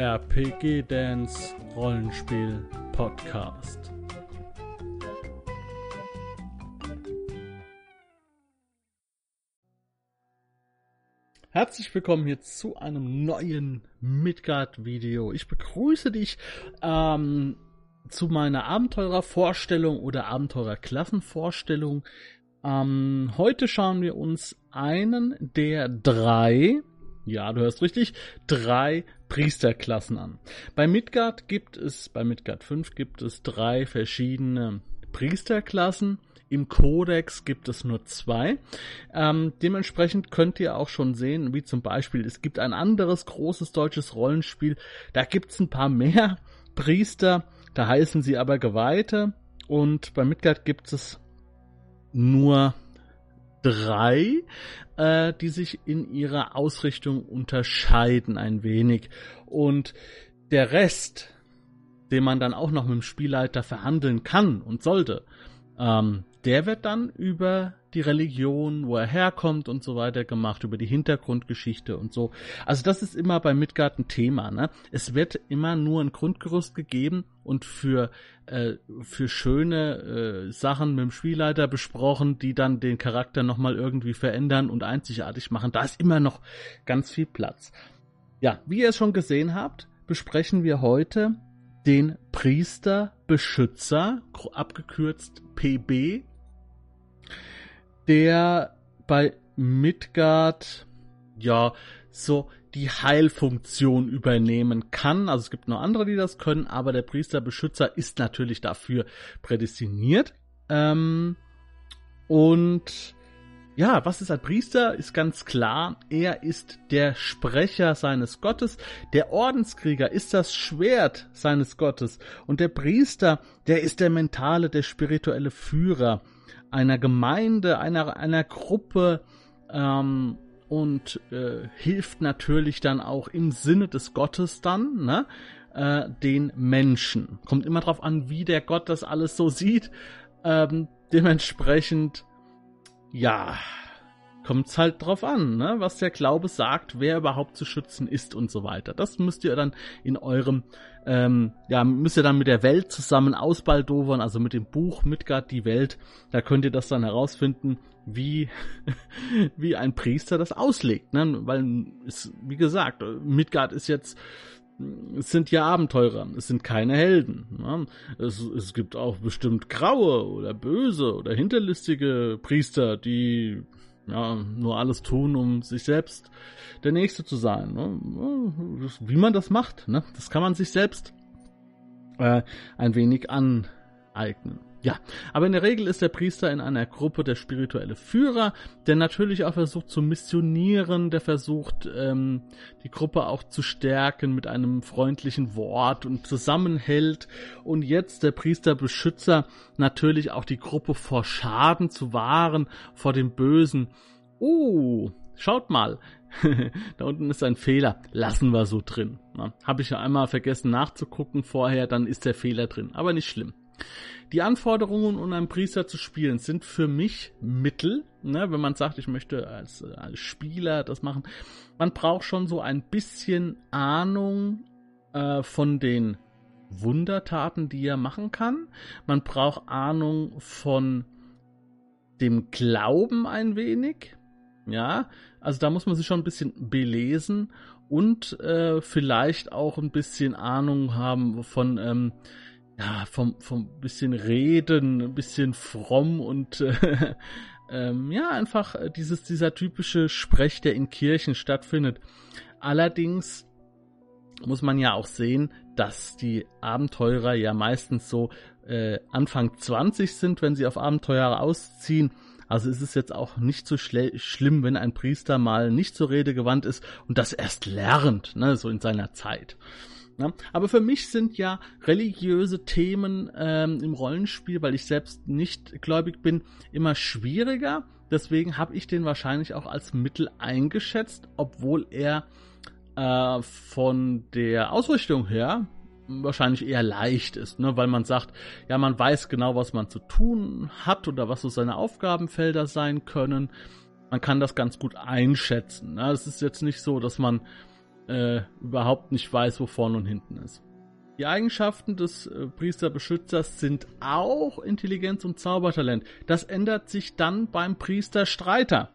RPG Dance Rollenspiel Podcast. Herzlich willkommen hier zu einem neuen Midgard-Video. Ich begrüße dich ähm, zu meiner Abenteurervorstellung oder Abenteurerklassenvorstellung. Ähm, heute schauen wir uns einen der drei, ja, du hörst richtig, drei Priesterklassen an. Bei Midgard gibt es, bei Midgard 5 gibt es drei verschiedene Priesterklassen. Im Kodex gibt es nur zwei. Ähm, dementsprechend könnt ihr auch schon sehen, wie zum Beispiel, es gibt ein anderes großes deutsches Rollenspiel, da gibt es ein paar mehr Priester, da heißen sie aber Geweihte. Und bei Midgard gibt es nur drei, äh, die sich in ihrer Ausrichtung unterscheiden ein wenig. Und der Rest, den man dann auch noch mit dem Spielleiter verhandeln kann und sollte, ähm, der wird dann über die Religion, wo er herkommt und so weiter gemacht, über die Hintergrundgeschichte und so. Also das ist immer bei Midgard ein Thema. Ne? Es wird immer nur ein Grundgerüst gegeben und für, äh, für schöne äh, Sachen mit dem Spielleiter besprochen, die dann den Charakter nochmal irgendwie verändern und einzigartig machen. Da ist immer noch ganz viel Platz. Ja, wie ihr es schon gesehen habt, besprechen wir heute den Priesterbeschützer, abgekürzt PB, der bei Midgard ja so die Heilfunktion übernehmen kann. Also es gibt noch andere, die das können, aber der Priesterbeschützer ist natürlich dafür prädestiniert. Ähm, und ja, was ist ein Priester? Ist ganz klar, er ist der Sprecher seines Gottes. Der Ordenskrieger ist das Schwert seines Gottes. Und der Priester, der ist der mentale, der spirituelle Führer einer Gemeinde, einer, einer Gruppe ähm, und äh, hilft natürlich dann auch im Sinne des Gottes dann, ne? Äh, den Menschen. Kommt immer drauf an, wie der Gott das alles so sieht. Ähm, dementsprechend, ja, kommt es halt drauf an, ne? was der Glaube sagt, wer überhaupt zu schützen ist und so weiter. Das müsst ihr dann in eurem, ähm, ja, müsst ihr dann mit der Welt zusammen ausbaldowern, also mit dem Buch Midgard die Welt. Da könnt ihr das dann herausfinden, wie, wie ein Priester das auslegt, ne? Weil, es, wie gesagt, Midgard ist jetzt es sind ja Abenteurer, es sind keine Helden. Ne? Es, es gibt auch bestimmt graue oder böse oder hinterlistige Priester, die ja, nur alles tun, um sich selbst der Nächste zu sein. Ne? Wie man das macht, ne? das kann man sich selbst äh, ein wenig aneignen. Ja, aber in der Regel ist der Priester in einer Gruppe der spirituelle Führer, der natürlich auch versucht zu missionieren, der versucht ähm, die Gruppe auch zu stärken mit einem freundlichen Wort und zusammenhält und jetzt der Priesterbeschützer natürlich auch die Gruppe vor Schaden zu wahren, vor dem Bösen. Uh, schaut mal, da unten ist ein Fehler. Lassen wir so drin. Habe ich ja einmal vergessen nachzugucken vorher, dann ist der Fehler drin. Aber nicht schlimm. Die Anforderungen, um einen Priester zu spielen, sind für mich Mittel. Ne? Wenn man sagt, ich möchte als, äh, als Spieler das machen. Man braucht schon so ein bisschen Ahnung äh, von den Wundertaten, die er machen kann. Man braucht Ahnung von dem Glauben ein wenig. Ja, also da muss man sich schon ein bisschen belesen und äh, vielleicht auch ein bisschen Ahnung haben von ähm, ja, vom, vom bisschen reden, ein bisschen fromm und äh, ähm, ja, einfach dieses, dieser typische Sprech, der in Kirchen stattfindet. Allerdings muss man ja auch sehen, dass die Abenteurer ja meistens so äh, Anfang 20 sind, wenn sie auf Abenteuer ausziehen. Also ist es jetzt auch nicht so schlimm, wenn ein Priester mal nicht zur Rede gewandt ist und das erst lernt, ne, so in seiner Zeit. Ne? Aber für mich sind ja religiöse Themen ähm, im Rollenspiel, weil ich selbst nicht gläubig bin, immer schwieriger. Deswegen habe ich den wahrscheinlich auch als Mittel eingeschätzt, obwohl er äh, von der Ausrichtung her wahrscheinlich eher leicht ist, ne? weil man sagt, ja, man weiß genau, was man zu tun hat oder was so seine Aufgabenfelder sein können. Man kann das ganz gut einschätzen. Ne? Es ist jetzt nicht so, dass man äh, überhaupt nicht weiß, wo vorne und hinten ist. Die Eigenschaften des äh, Priesterbeschützers sind auch Intelligenz und Zaubertalent. Das ändert sich dann beim Priesterstreiter,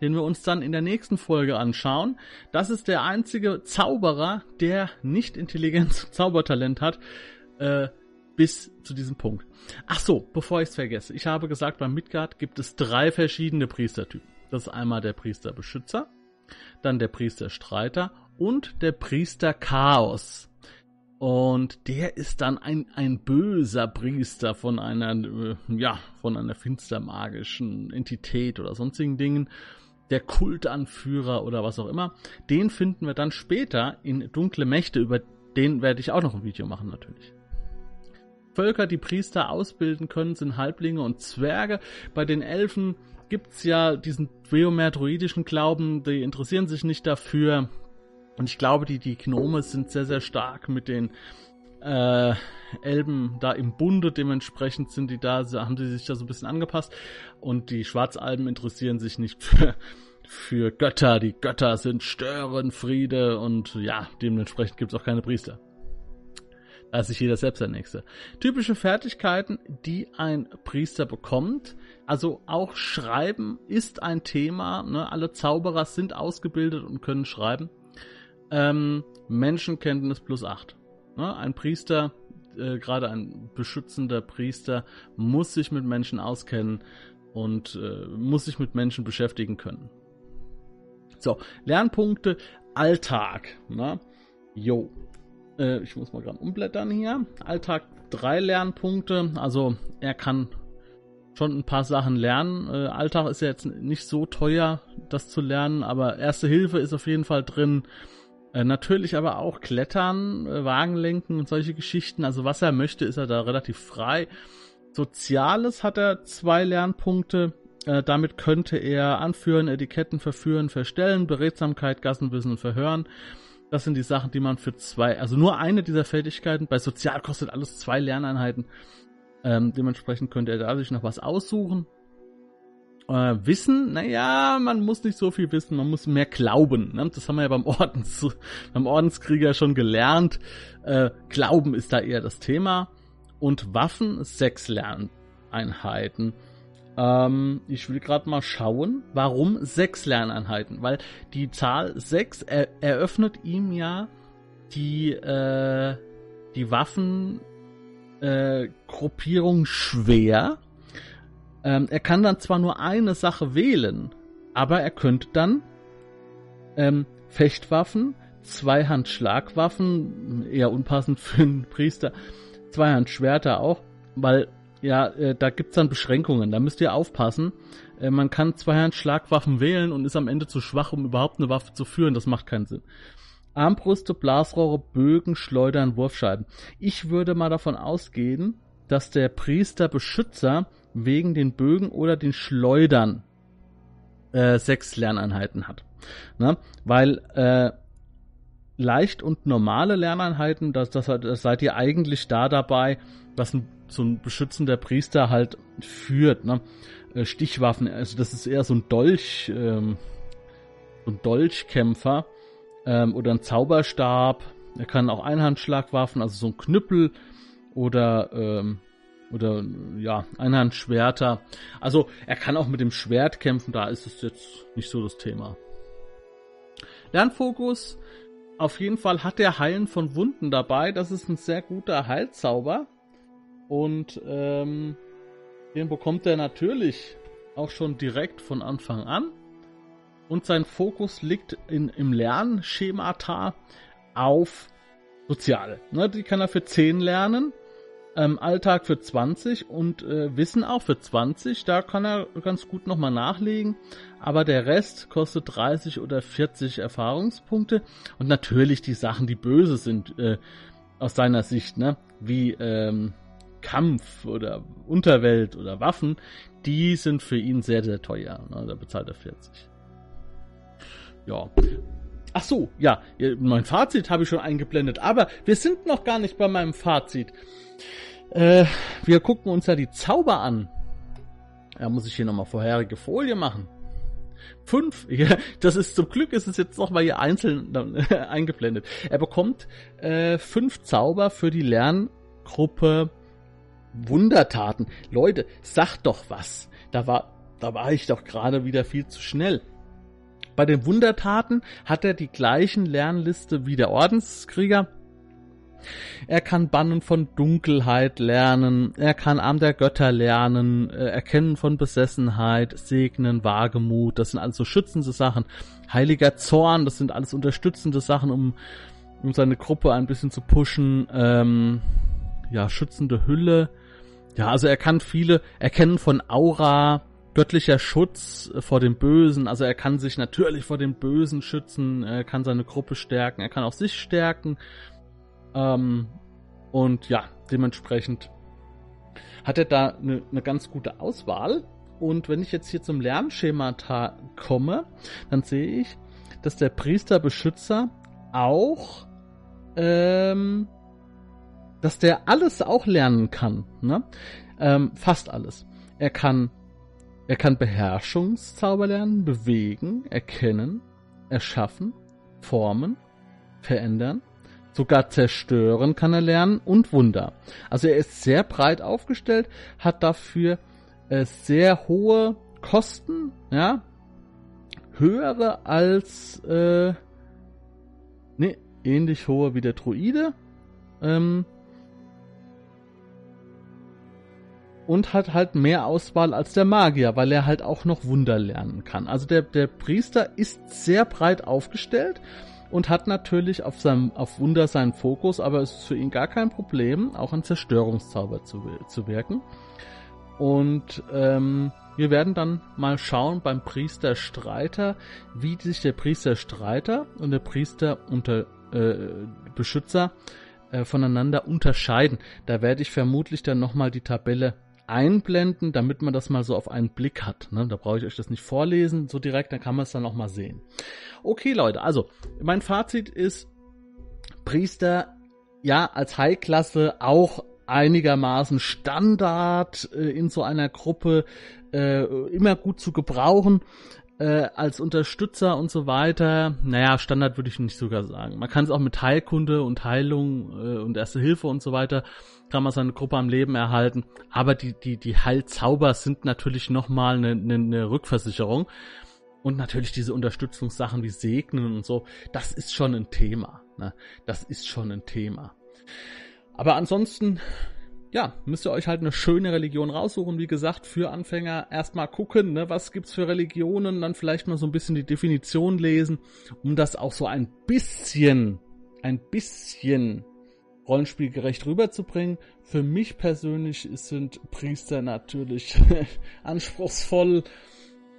den wir uns dann in der nächsten Folge anschauen. Das ist der einzige Zauberer, der nicht Intelligenz und Zaubertalent hat, äh, bis zu diesem Punkt. Ach so, bevor ich es vergesse. Ich habe gesagt, beim Midgard gibt es drei verschiedene Priestertypen. Das ist einmal der Priesterbeschützer, dann der Priesterstreiter und der Priester Chaos. Und der ist dann ein, ein böser Priester von einer, äh, ja, von einer finstermagischen Entität oder sonstigen Dingen. Der Kultanführer oder was auch immer. Den finden wir dann später in Dunkle Mächte. Über den werde ich auch noch ein Video machen, natürlich. Völker, die Priester ausbilden können, sind Halblinge und Zwerge. Bei den Elfen gibt's ja diesen geometroidischen Glauben, die interessieren sich nicht dafür. Und ich glaube, die, die Gnome sind sehr, sehr stark mit den äh, Elben da im Bunde. Dementsprechend sind die da, haben sie sich da so ein bisschen angepasst. Und die Schwarzalben interessieren sich nicht für, für Götter. Die Götter sind Störenfriede und ja, dementsprechend gibt's auch keine Priester. Ist sich jeder selbst der Nächste. Typische Fertigkeiten, die ein Priester bekommt. Also auch Schreiben ist ein Thema. Ne? Alle Zauberer sind ausgebildet und können schreiben. Ähm, Menschenkenntnis plus 8. Ne? Ein Priester, äh, gerade ein beschützender Priester, muss sich mit Menschen auskennen und äh, muss sich mit Menschen beschäftigen können. So, Lernpunkte, Alltag. Ne? Jo. Äh, ich muss mal gerade umblättern hier. Alltag drei Lernpunkte. Also er kann schon ein paar Sachen lernen. Äh, Alltag ist ja jetzt nicht so teuer, das zu lernen, aber Erste Hilfe ist auf jeden Fall drin. Äh, natürlich aber auch Klettern, äh, Wagenlenken und solche Geschichten. Also was er möchte, ist er da relativ frei. Soziales hat er zwei Lernpunkte. Äh, damit könnte er anführen, Etiketten verführen, verstellen, Beredsamkeit, Gassenwissen und Verhören. Das sind die Sachen, die man für zwei, also nur eine dieser Fertigkeiten. Bei Sozial kostet alles zwei Lerneinheiten. Ähm, dementsprechend könnte er da sich noch was aussuchen. Äh, wissen, naja, man muss nicht so viel wissen, man muss mehr glauben. Ne? Das haben wir ja beim, Ordens, beim Ordenskrieger schon gelernt. Äh, glauben ist da eher das Thema. Und Waffen, sechs Lerneinheiten. Ähm, ich will gerade mal schauen, warum sechs Lerneinheiten? Weil die Zahl sechs er eröffnet ihm ja die, äh, die Waffengruppierung äh, schwer ähm, er kann dann zwar nur eine Sache wählen, aber er könnte dann ähm, Fechtwaffen, Zweihandschlagwaffen, eher unpassend für einen Priester, Zweihandschwerter auch, weil ja, äh, da gibt's dann Beschränkungen, da müsst ihr aufpassen. Äh, man kann Zweihandschlagwaffen wählen und ist am Ende zu schwach, um überhaupt eine Waffe zu führen, das macht keinen Sinn. Armbrüste, Blasrohre, Bögen, Schleudern, Wurfscheiben. Ich würde mal davon ausgehen, dass der Priester Beschützer wegen den Bögen oder den Schleudern äh, sechs Lerneinheiten hat. Ne? Weil äh, leicht und normale Lerneinheiten, das, das, das seid ihr eigentlich da dabei, was ein, so ein beschützender Priester halt führt. Ne? Äh, Stichwaffen, also das ist eher so ein Dolch, ähm, so ein Dolchkämpfer ähm, oder ein Zauberstab. Er kann auch Einhandschlagwaffen, also so ein Knüppel oder ähm, oder ja, Einhandschwerter. Also er kann auch mit dem Schwert kämpfen, da ist es jetzt nicht so das Thema. Lernfokus. Auf jeden Fall hat der Heilen von Wunden dabei. Das ist ein sehr guter Heilzauber. Und ähm, den bekommt er natürlich auch schon direkt von Anfang an. Und sein Fokus liegt in, im Lernschemata auf Soziale. Ne, die kann er für 10 lernen ähm, Alltag für 20 und äh, Wissen auch für 20. Da kann er ganz gut nochmal nachlegen. Aber der Rest kostet 30 oder 40 Erfahrungspunkte. Und natürlich die Sachen, die böse sind, äh, aus seiner Sicht, ne? Wie ähm, Kampf oder Unterwelt oder Waffen, die sind für ihn sehr, sehr teuer. Ne? Da bezahlt er 40. Ja. Ach so, ja, mein Fazit habe ich schon eingeblendet, aber wir sind noch gar nicht bei meinem Fazit. Äh, wir gucken uns ja die Zauber an. Da muss ich hier nochmal vorherige Folie machen. fünf, ja, das ist zum Glück ist es jetzt nochmal hier einzeln äh, eingeblendet. Er bekommt äh, fünf Zauber für die Lerngruppe Wundertaten. Leute, sagt doch was. Da war, da war ich doch gerade wieder viel zu schnell. Bei den Wundertaten hat er die gleichen Lernliste wie der Ordenskrieger. Er kann Bannen von Dunkelheit lernen, er kann Arm der Götter lernen, äh, Erkennen von Besessenheit, Segnen, Wagemut, das sind alles so schützende Sachen. Heiliger Zorn, das sind alles unterstützende Sachen, um, um seine Gruppe ein bisschen zu pushen. Ähm, ja, schützende Hülle. Ja, also er kann viele Erkennen von Aura, göttlicher Schutz vor dem Bösen. Also er kann sich natürlich vor dem Bösen schützen, er kann seine Gruppe stärken, er kann auch sich stärken. Ähm, und ja, dementsprechend hat er da eine, eine ganz gute Auswahl. Und wenn ich jetzt hier zum Lernschemata komme, dann sehe ich, dass der Priesterbeschützer auch, ähm, dass der alles auch lernen kann. Ne? Ähm, fast alles. Er kann er kann Beherrschungszauber lernen, bewegen, erkennen, erschaffen, formen, verändern, sogar zerstören kann er lernen und Wunder. Also er ist sehr breit aufgestellt, hat dafür äh, sehr hohe Kosten, ja, höhere als äh, ne, ähnlich hohe wie der Druide. Ähm, und hat halt mehr Auswahl als der Magier, weil er halt auch noch Wunder lernen kann. Also der, der Priester ist sehr breit aufgestellt und hat natürlich auf seinem auf Wunder seinen Fokus, aber es ist für ihn gar kein Problem, auch an Zerstörungszauber zu, zu wirken. Und ähm, wir werden dann mal schauen beim Priester Streiter, wie sich der Priester Streiter und der Priester unter äh, Beschützer äh, voneinander unterscheiden. Da werde ich vermutlich dann nochmal die Tabelle einblenden, damit man das mal so auf einen Blick hat. Ne? Da brauche ich euch das nicht vorlesen, so direkt, dann kann man es dann auch mal sehen. Okay, Leute, also mein Fazit ist, Priester, ja, als High-Klasse auch einigermaßen Standard äh, in so einer Gruppe äh, immer gut zu gebrauchen äh, als Unterstützer und so weiter. Naja, Standard würde ich nicht sogar sagen. Man kann es auch mit Heilkunde und Heilung äh, und Erste Hilfe und so weiter kann man seine Gruppe am Leben erhalten. Aber die, die, die Heilzauber sind natürlich nochmal eine, eine, eine Rückversicherung. Und natürlich diese Unterstützungssachen wie Segnen und so, das ist schon ein Thema. Ne? Das ist schon ein Thema. Aber ansonsten, ja, müsst ihr euch halt eine schöne Religion raussuchen. Wie gesagt, für Anfänger erstmal gucken, ne, was gibt's für Religionen, dann vielleicht mal so ein bisschen die Definition lesen, um das auch so ein bisschen, ein bisschen rollenspielgerecht rüberzubringen. Für mich persönlich sind Priester natürlich anspruchsvoll,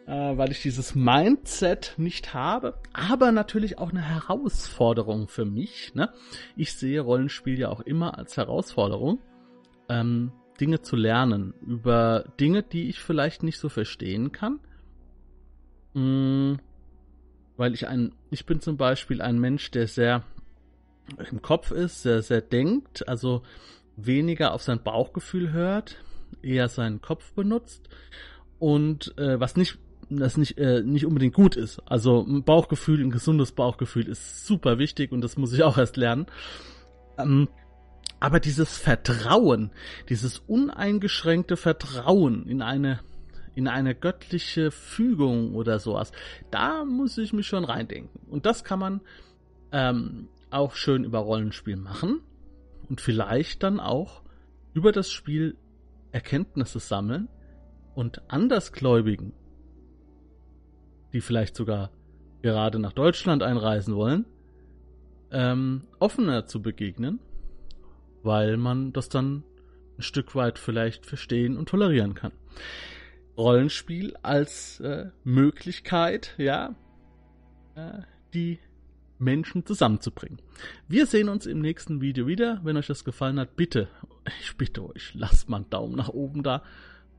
äh, weil ich dieses Mindset nicht habe, aber natürlich auch eine Herausforderung für mich. Ne? Ich sehe Rollenspiel ja auch immer als Herausforderung, ähm, Dinge zu lernen über Dinge, die ich vielleicht nicht so verstehen kann. Mm, weil ich ein, ich bin zum Beispiel ein Mensch, der sehr im Kopf ist, sehr, sehr denkt, also weniger auf sein Bauchgefühl hört, eher seinen Kopf benutzt und äh, was nicht das nicht äh, nicht unbedingt gut ist. Also ein Bauchgefühl, ein gesundes Bauchgefühl ist super wichtig und das muss ich auch erst lernen. Ähm, aber dieses Vertrauen, dieses uneingeschränkte Vertrauen in eine in eine göttliche Fügung oder sowas, da muss ich mich schon reindenken. Und das kann man ähm, auch schön über Rollenspiel machen und vielleicht dann auch über das Spiel Erkenntnisse sammeln und Andersgläubigen, die vielleicht sogar gerade nach Deutschland einreisen wollen, ähm, offener zu begegnen, weil man das dann ein Stück weit vielleicht verstehen und tolerieren kann. Rollenspiel als äh, Möglichkeit, ja, äh, die Menschen zusammenzubringen. Wir sehen uns im nächsten Video wieder. Wenn euch das gefallen hat, bitte, ich bitte euch, lasst mal einen Daumen nach oben da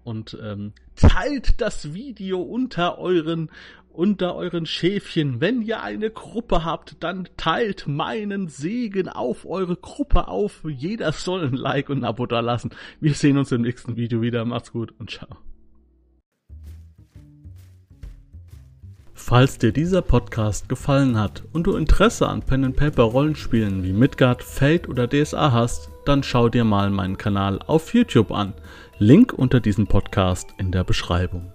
und ähm, teilt das Video unter euren unter euren Schäfchen. Wenn ihr eine Gruppe habt, dann teilt meinen Segen auf eure Gruppe auf. Jeder soll ein Like und ein Abo da lassen. Wir sehen uns im nächsten Video wieder. Macht's gut und ciao. Falls dir dieser Podcast gefallen hat und du Interesse an Pen and Paper Rollenspielen wie Midgard, Fate oder DSA hast, dann schau dir mal meinen Kanal auf YouTube an. Link unter diesem Podcast in der Beschreibung.